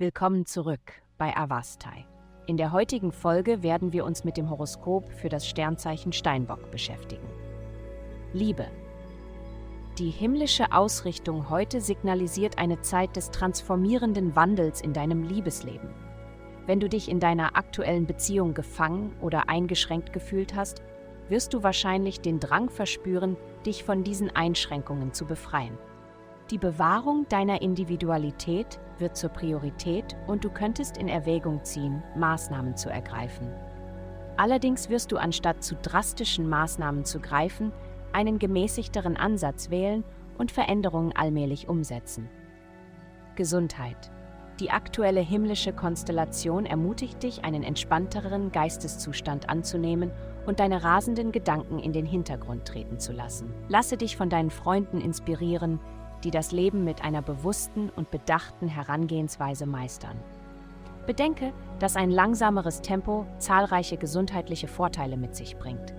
Willkommen zurück bei Avastai. In der heutigen Folge werden wir uns mit dem Horoskop für das Sternzeichen Steinbock beschäftigen. Liebe. Die himmlische Ausrichtung heute signalisiert eine Zeit des transformierenden Wandels in deinem Liebesleben. Wenn du dich in deiner aktuellen Beziehung gefangen oder eingeschränkt gefühlt hast, wirst du wahrscheinlich den Drang verspüren, dich von diesen Einschränkungen zu befreien. Die Bewahrung deiner Individualität wird zur Priorität und du könntest in Erwägung ziehen, Maßnahmen zu ergreifen. Allerdings wirst du anstatt zu drastischen Maßnahmen zu greifen, einen gemäßigteren Ansatz wählen und Veränderungen allmählich umsetzen. Gesundheit. Die aktuelle himmlische Konstellation ermutigt dich, einen entspannteren Geisteszustand anzunehmen und deine rasenden Gedanken in den Hintergrund treten zu lassen. Lasse dich von deinen Freunden inspirieren, die das Leben mit einer bewussten und bedachten Herangehensweise meistern. Bedenke, dass ein langsameres Tempo zahlreiche gesundheitliche Vorteile mit sich bringt.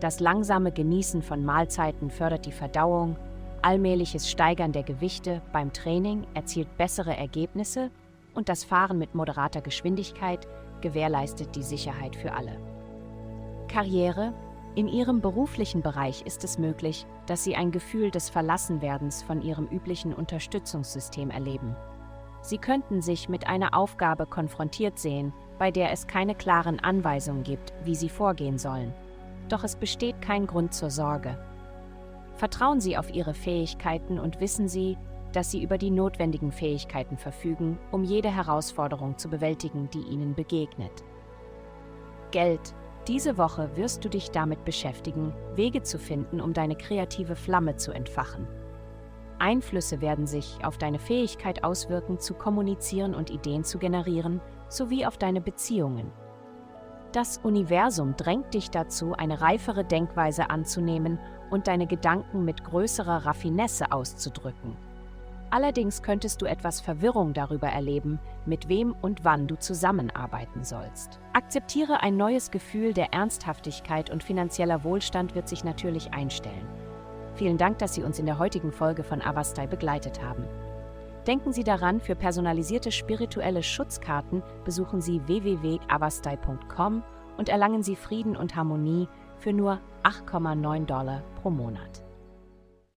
Das langsame Genießen von Mahlzeiten fördert die Verdauung, allmähliches Steigern der Gewichte beim Training erzielt bessere Ergebnisse und das Fahren mit moderater Geschwindigkeit gewährleistet die Sicherheit für alle. Karriere in ihrem beruflichen Bereich ist es möglich, dass sie ein Gefühl des Verlassenwerdens von ihrem üblichen Unterstützungssystem erleben. Sie könnten sich mit einer Aufgabe konfrontiert sehen, bei der es keine klaren Anweisungen gibt, wie sie vorgehen sollen. Doch es besteht kein Grund zur Sorge. Vertrauen Sie auf Ihre Fähigkeiten und wissen Sie, dass Sie über die notwendigen Fähigkeiten verfügen, um jede Herausforderung zu bewältigen, die Ihnen begegnet. Geld diese Woche wirst du dich damit beschäftigen, Wege zu finden, um deine kreative Flamme zu entfachen. Einflüsse werden sich auf deine Fähigkeit auswirken, zu kommunizieren und Ideen zu generieren, sowie auf deine Beziehungen. Das Universum drängt dich dazu, eine reifere Denkweise anzunehmen und deine Gedanken mit größerer Raffinesse auszudrücken. Allerdings könntest du etwas Verwirrung darüber erleben, mit wem und wann du zusammenarbeiten sollst. Akzeptiere ein neues Gefühl der Ernsthaftigkeit und finanzieller Wohlstand wird sich natürlich einstellen. Vielen Dank, dass Sie uns in der heutigen Folge von Avastai begleitet haben. Denken Sie daran, für personalisierte spirituelle Schutzkarten besuchen Sie www.avastai.com und erlangen Sie Frieden und Harmonie für nur 8,9 Dollar pro Monat.